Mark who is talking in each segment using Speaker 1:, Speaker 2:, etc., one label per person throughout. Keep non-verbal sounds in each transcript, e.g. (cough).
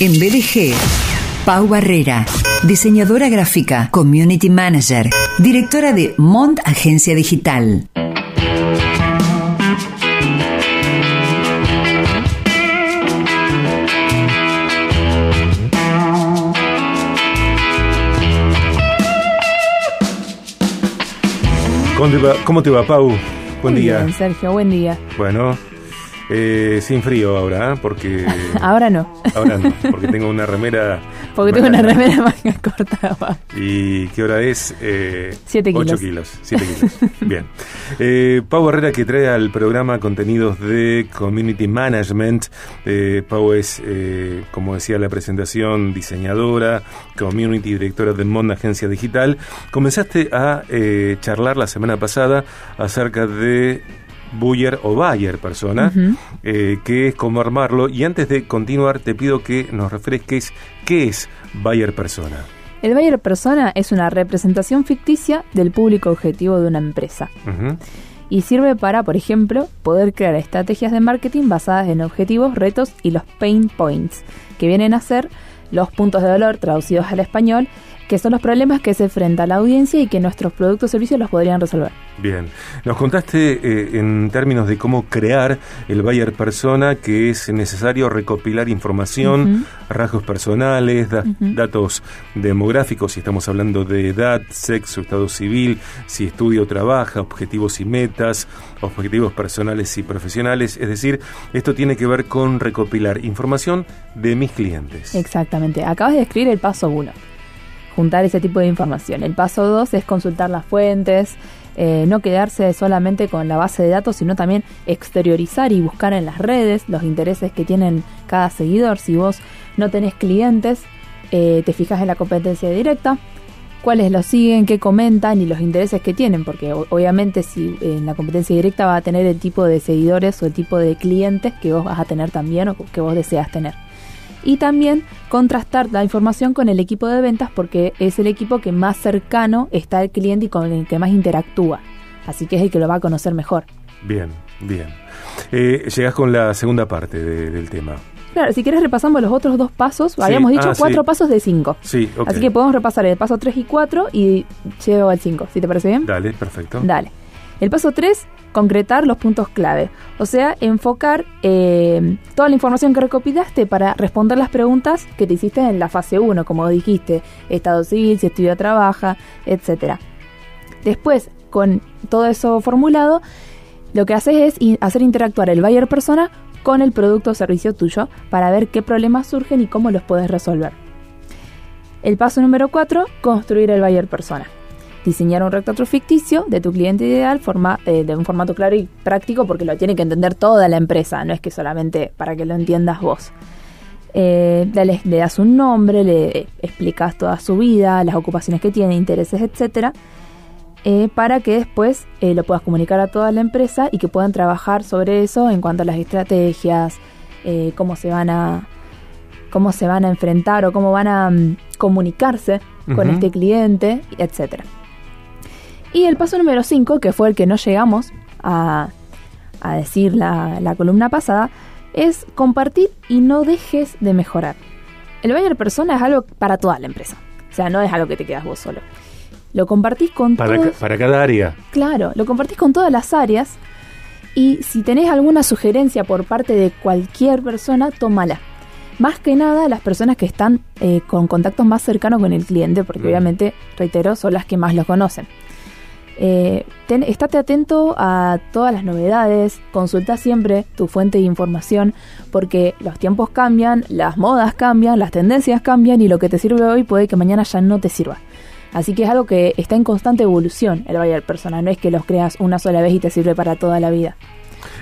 Speaker 1: En BDG, Pau Barrera, diseñadora gráfica, community manager, directora de Mont Agencia Digital.
Speaker 2: ¿Cómo te va, cómo te va Pau? Buen
Speaker 3: Muy
Speaker 2: día.
Speaker 3: bien, Sergio, buen día.
Speaker 2: Bueno, eh, sin frío ahora, ¿eh? porque... (laughs)
Speaker 3: Ahora no,
Speaker 2: ahora no, porque tengo una remera... (laughs)
Speaker 3: porque tengo una remera manga (laughs) corta.
Speaker 2: ¿Y qué hora es? Eh,
Speaker 3: Siete
Speaker 2: 8
Speaker 3: kilos.
Speaker 2: kilos. 7 kilos. Bien. Eh, Pau Herrera que trae al programa contenidos de Community Management. Eh, Pau es, eh, como decía la presentación, diseñadora, community directora de Monde Agencia Digital. Comenzaste a eh, charlar la semana pasada acerca de Buyer o Bayer persona, eh, qué es cómo armarlo. Y antes de continuar, te pido que nos refresques qué es Bayer persona.
Speaker 3: El buyer persona es una representación ficticia del público objetivo de una empresa y sirve para, por ejemplo, poder crear estrategias de marketing basadas en objetivos, retos y los pain points, que vienen a ser los puntos de dolor traducidos al español, que son los problemas que se enfrenta la audiencia y que nuestros productos o servicios los podrían resolver.
Speaker 2: Bien, nos contaste eh, en términos de cómo crear el buyer persona que es necesario recopilar información, rasgos personales, da- datos demográficos, si estamos hablando de edad, sexo, estado civil, si estudia o trabaja, objetivos y metas, objetivos personales y profesionales, es decir, esto tiene que ver con recopilar información de mis clientes.
Speaker 3: Exactamente. Acabas de escribir el paso 1. Juntar ese tipo de información. El paso 2 es consultar las fuentes, eh, no quedarse solamente con la base de datos, sino también exteriorizar y buscar en las redes los intereses que tienen cada seguidor. Si vos no tenés clientes, eh, te fijas en la competencia directa, cuáles los siguen, qué comentan y los intereses que tienen, porque obviamente si en la competencia directa va a tener el tipo de seguidores o el tipo de clientes que vos vas a tener también o que vos deseas tener y también contrastar la información con el equipo de ventas porque es el equipo que más cercano está al cliente y con el que más interactúa. Así que es el que lo va a conocer mejor.
Speaker 2: Bien, bien. Eh, llegás con la segunda parte de- del tema.
Speaker 3: Claro, si quieres repasamos los otros dos pasos.
Speaker 2: Sí,
Speaker 3: Habíamos dicho
Speaker 2: ah, sí.
Speaker 3: cuatro pasos de cinco.
Speaker 2: Sí, ok.
Speaker 3: Así que podemos repasar el paso 3 y 4 y llego al 5. ¿Sí te parece bien?
Speaker 2: Dale, perfecto.
Speaker 3: Dale. El paso 3, concretar los puntos clave. O sea, enfocar eh, toda la información que recopilaste para responder las preguntas que te hiciste en la fase 1, como dijiste, estado civil, si estudia trabaja, etc. Después, con todo eso formulado, lo que haces es hacer interactuar el buyer persona con el producto o servicio tuyo para ver qué problemas surgen y cómo los puedes resolver. El paso número 4, construir el buyer persona diseñar un retrato ficticio de tu cliente ideal forma, eh, de un formato claro y práctico porque lo tiene que entender toda la empresa, no es que solamente para que lo entiendas vos. Eh, le, le das un nombre, le explicas toda su vida, las ocupaciones que tiene, intereses, etcétera, eh, para que después eh, lo puedas comunicar a toda la empresa y que puedan trabajar sobre eso en cuanto a las estrategias, cómo se van a cómo se van a enfrentar o cómo van a mm, comunicarse con este cliente, etcétera. Y el paso número 5, que fue el que no llegamos a, a decir la, la columna pasada, es compartir y no dejes de mejorar. El buyer persona es algo para toda la empresa. O sea, no es algo que te quedas vos solo. Lo compartís con
Speaker 2: Para,
Speaker 3: todos-
Speaker 2: ca- para cada área.
Speaker 3: Claro, lo compartís con todas las áreas y si tenés alguna sugerencia por parte de cualquier persona, tómala. Más que nada las personas que están eh, con contactos más cercanos con el cliente, porque
Speaker 2: Mm.
Speaker 3: obviamente, reitero, son las que más lo conocen. Eh, estate atento a todas las novedades, consulta siempre tu fuente de información, porque los tiempos cambian, las modas cambian, las tendencias cambian y lo que te sirve hoy puede que mañana ya no te sirva. Así que es algo que está en constante evolución el buyer persona, no es que los creas una sola vez y te sirve para toda la vida.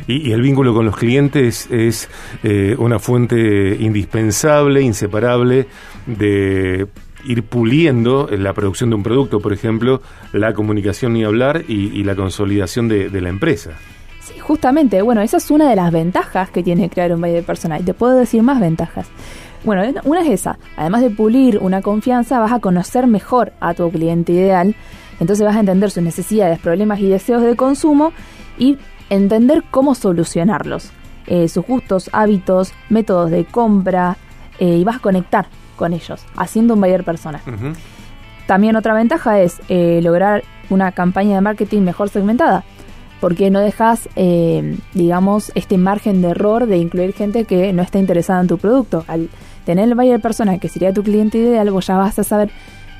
Speaker 2: Y, y el vínculo con los clientes es eh, una fuente indispensable, inseparable de ir puliendo en la producción de un producto, por ejemplo, la comunicación ni hablar y, la consolidación de, la empresa.
Speaker 3: Sí, justamente, bueno, esa es una de las ventajas que tiene crear un buyer persona y te puedo decir más ventajas. Bueno, una es esa, además de pulir una confianza, vas a conocer mejor a tu cliente ideal, entonces vas a entender sus necesidades, problemas y deseos de consumo y entender cómo solucionarlos, eh, sus gustos, hábitos, métodos de compra, eh, y vas a conectar con ellos, haciendo un buyer persona. También otra ventaja es eh, lograr una campaña de marketing mejor segmentada, porque no dejas, eh, digamos, este margen de error de incluir gente que no está interesada en tu producto. Al tener el buyer persona, que sería tu cliente ideal, vos ya vas a saber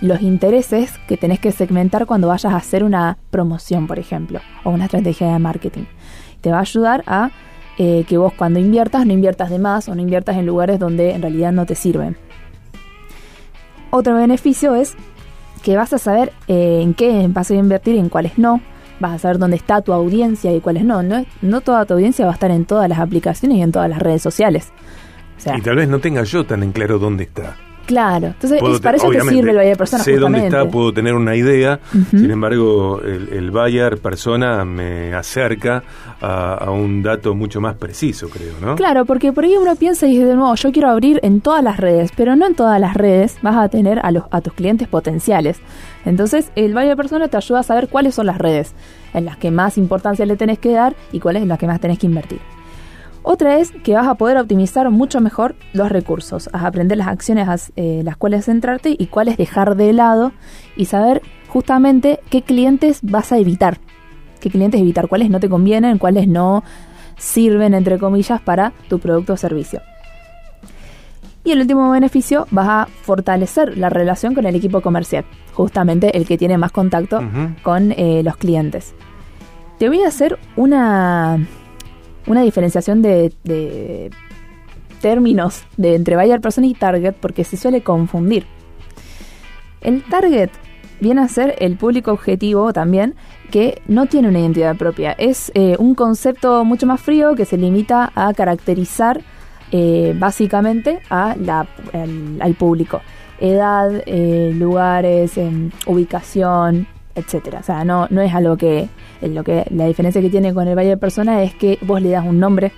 Speaker 3: los intereses que tenés que segmentar cuando vayas a hacer una promoción, por ejemplo, o una estrategia de marketing. Te va a ayudar a eh, que vos cuando inviertas no inviertas de más o no inviertas en lugares donde en realidad no te sirven. Otro beneficio es que vas a saber eh, en qué vas a invertir y en cuáles no. Vas a saber dónde está tu audiencia y cuáles no. no. No toda tu audiencia va a estar en todas las aplicaciones y en todas las redes sociales.
Speaker 2: Y tal vez no tenga yo tan en claro dónde está.
Speaker 3: Claro. Entonces,
Speaker 2: Puedo
Speaker 3: es, para eso te sirve el buyer persona
Speaker 2: Sé dónde está, puedo tener una idea. Sin embargo, el, el buyer persona me acerca a, a un dato mucho más preciso, creo, ¿no?
Speaker 3: Claro, porque por ahí uno piensa y dice, de nuevo, yo quiero abrir en todas las redes, pero no en todas las redes vas a tener a, los, a tus clientes potenciales. Entonces, el buyer persona te ayuda a saber cuáles son las redes en las que más importancia le tenés que dar y cuáles en las que más tenés que invertir. Otra es que vas a poder optimizar mucho mejor los recursos, vas a aprender las acciones a eh, las cuales centrarte y cuáles dejar de lado y saber justamente qué clientes vas a evitar, qué clientes evitar, cuáles no te convienen, cuáles no sirven, entre comillas, para tu producto o servicio. Y el último beneficio, vas a fortalecer la relación con el equipo comercial, justamente el que tiene más contacto con eh, los clientes. Te voy a hacer una, una diferenciación de, términos de entre buyer persona y target porque se suele confundir. El target viene a ser el público objetivo también que no tiene una identidad propia. Es eh, un concepto mucho más frío que se limita a caracterizar eh, básicamente a la, al, al público. Edad, eh, lugares, em, ubicación, etcétera. O sea, no, no es algo que, lo que. La diferencia que tiene con el buyer persona es que vos le das un nombre,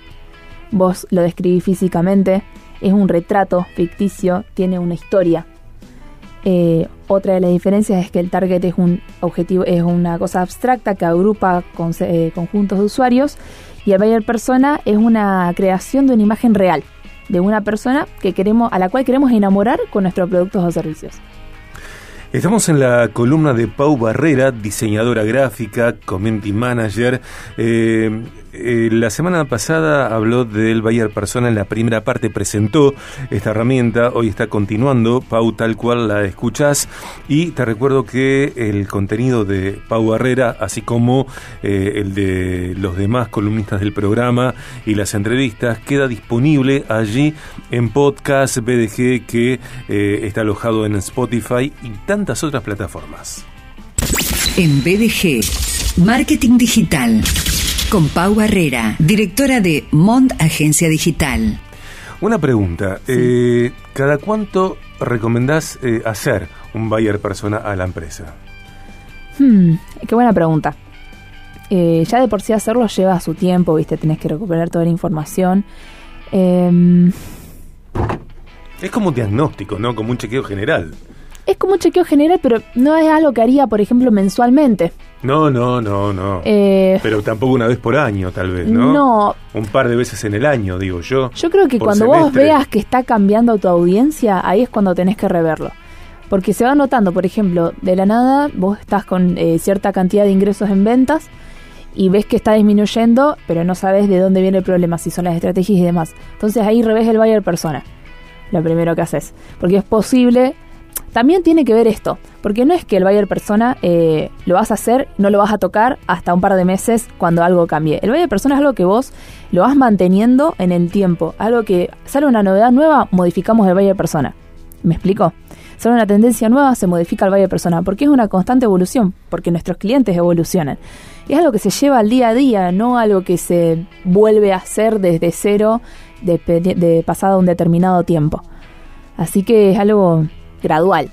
Speaker 3: vos lo describís físicamente, es un retrato ficticio, tiene una historia. Eh, otra de las diferencias es que el target es un objetivo, es una cosa abstracta que agrupa eh, conjuntos de usuarios y el buyer persona es una creación de una imagen real de una persona que queremos, a la cual queremos enamorar con nuestros productos o servicios.
Speaker 2: Estamos en la columna de Pau Barrera, diseñadora gráfica, community manager. Eh, eh, la semana pasada habló del Bayer Persona en la primera parte, presentó esta herramienta, hoy está continuando, Pau tal cual la escuchás y te recuerdo que el contenido de Pau Barrera, así como eh, el de los demás columnistas del programa y las entrevistas, queda disponible allí en podcast BDG que eh, está alojado en Spotify y tantas otras plataformas.
Speaker 1: En BDG, Marketing Digital, con Pau Barrera, directora de Mont Agencia Digital.
Speaker 2: Una pregunta, eh, ¿cada cuánto recomendás eh, hacer un buyer persona a la empresa?
Speaker 3: Hmm, qué buena pregunta. Eh, ya de por sí hacerlo lleva su tiempo, viste, tenés que recuperar toda la información. Em,
Speaker 2: Es como un diagnóstico, ¿no? Como un chequeo general.
Speaker 3: Es como un chequeo general, pero no es algo que haría, por ejemplo, mensualmente.
Speaker 2: No, no, no, no.
Speaker 3: Eh,
Speaker 2: Pero tampoco una vez por año, tal vez, ¿no?
Speaker 3: no,
Speaker 2: Un par de veces en el año, digo yo.
Speaker 3: Yo creo que cuando vos veas que está cambiando tu audiencia, ahí es cuando tenés que reverlo. Porque se va notando, por ejemplo, de la nada vos estás con eh, cierta cantidad de ingresos en ventas y ves que está disminuyendo, pero no sabes de dónde viene el problema, si son las estrategias y demás. Entonces ahí revés el buyer persona, lo primero que haces. Porque es posible, también tiene que ver esto, porque no es que el buyer persona eh, lo vas a hacer, no lo vas a tocar hasta un par de meses cuando algo cambie. El buyer persona es algo que vos lo vas manteniendo en el tiempo, algo que sale una novedad nueva, modificamos el buyer persona. ¿Me explico? Sale una tendencia nueva, se modifica el buyer persona, porque es una constante evolución, porque nuestros clientes evolucionan. Y es algo que se lleva al día a día, no algo que se vuelve a hacer desde cero de, de pasado un determinado tiempo. Así que es algo gradual.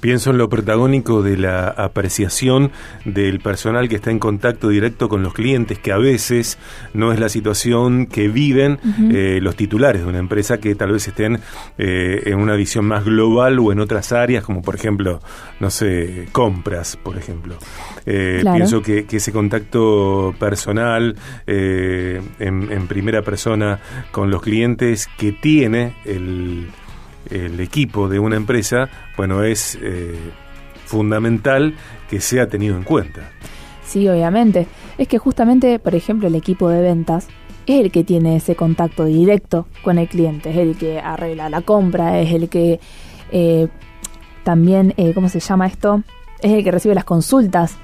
Speaker 2: Pienso en lo protagónico de la apreciación del personal que está en contacto directo con los clientes, que a veces no es la situación que viven eh, los titulares de una empresa que tal vez estén eh, en una visión más global o en otras áreas, como por ejemplo, no sé, compras, por ejemplo. Eh, pienso que, ese contacto personal en primera persona con los clientes que tiene el el equipo de una empresa, bueno, es eh, fundamental que sea tenido en cuenta.
Speaker 3: Sí, obviamente. Es que justamente, por ejemplo, el equipo de ventas es el que tiene ese contacto directo con el cliente, es el que arregla la compra, es el que eh, también, eh, ¿cómo se llama esto? Es el que recibe las consultas.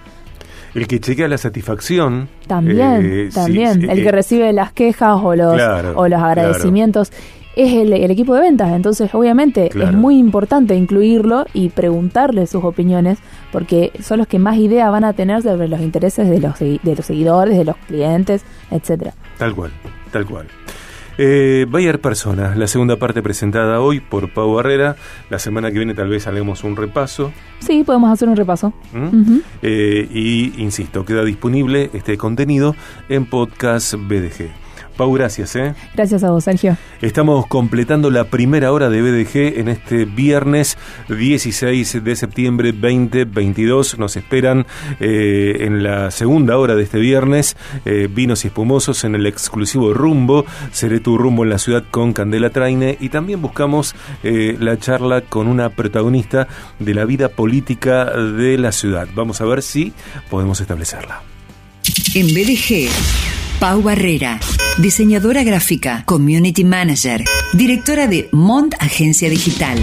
Speaker 2: El que chequea la satisfacción.
Speaker 3: También, también. el que recibe las quejas o los, o los agradecimientos es el, equipo de ventas. Entonces, obviamente, es muy importante incluirlo y preguntarle sus opiniones, porque son los que más idea van a tener sobre los intereses de los, de los seguidores, de los clientes, etcétera.
Speaker 2: Tal cual, tal cual. Eh, Bayer Personas, la segunda parte presentada hoy por Pau Barrera. La semana que viene tal vez haremos un repaso.
Speaker 3: Sí, podemos hacer un repaso.
Speaker 2: ¿Mm? Eh, y insisto, queda disponible este contenido en podcast BDG. Pau, gracias. ¿eh?
Speaker 3: Gracias a vos, Sergio.
Speaker 2: Estamos completando la primera hora de BDG en este viernes 16 de septiembre 2022. Nos esperan eh, en la segunda hora de este viernes eh, vinos y espumosos en el exclusivo Rumbo. Seré tu rumbo en la ciudad con Candela Traine y también buscamos eh, la charla con una protagonista de la vida política de la ciudad. Vamos a ver si podemos establecerla.
Speaker 1: En BDG Pau Barrera, diseñadora gráfica, community manager, directora de Mont Agencia Digital.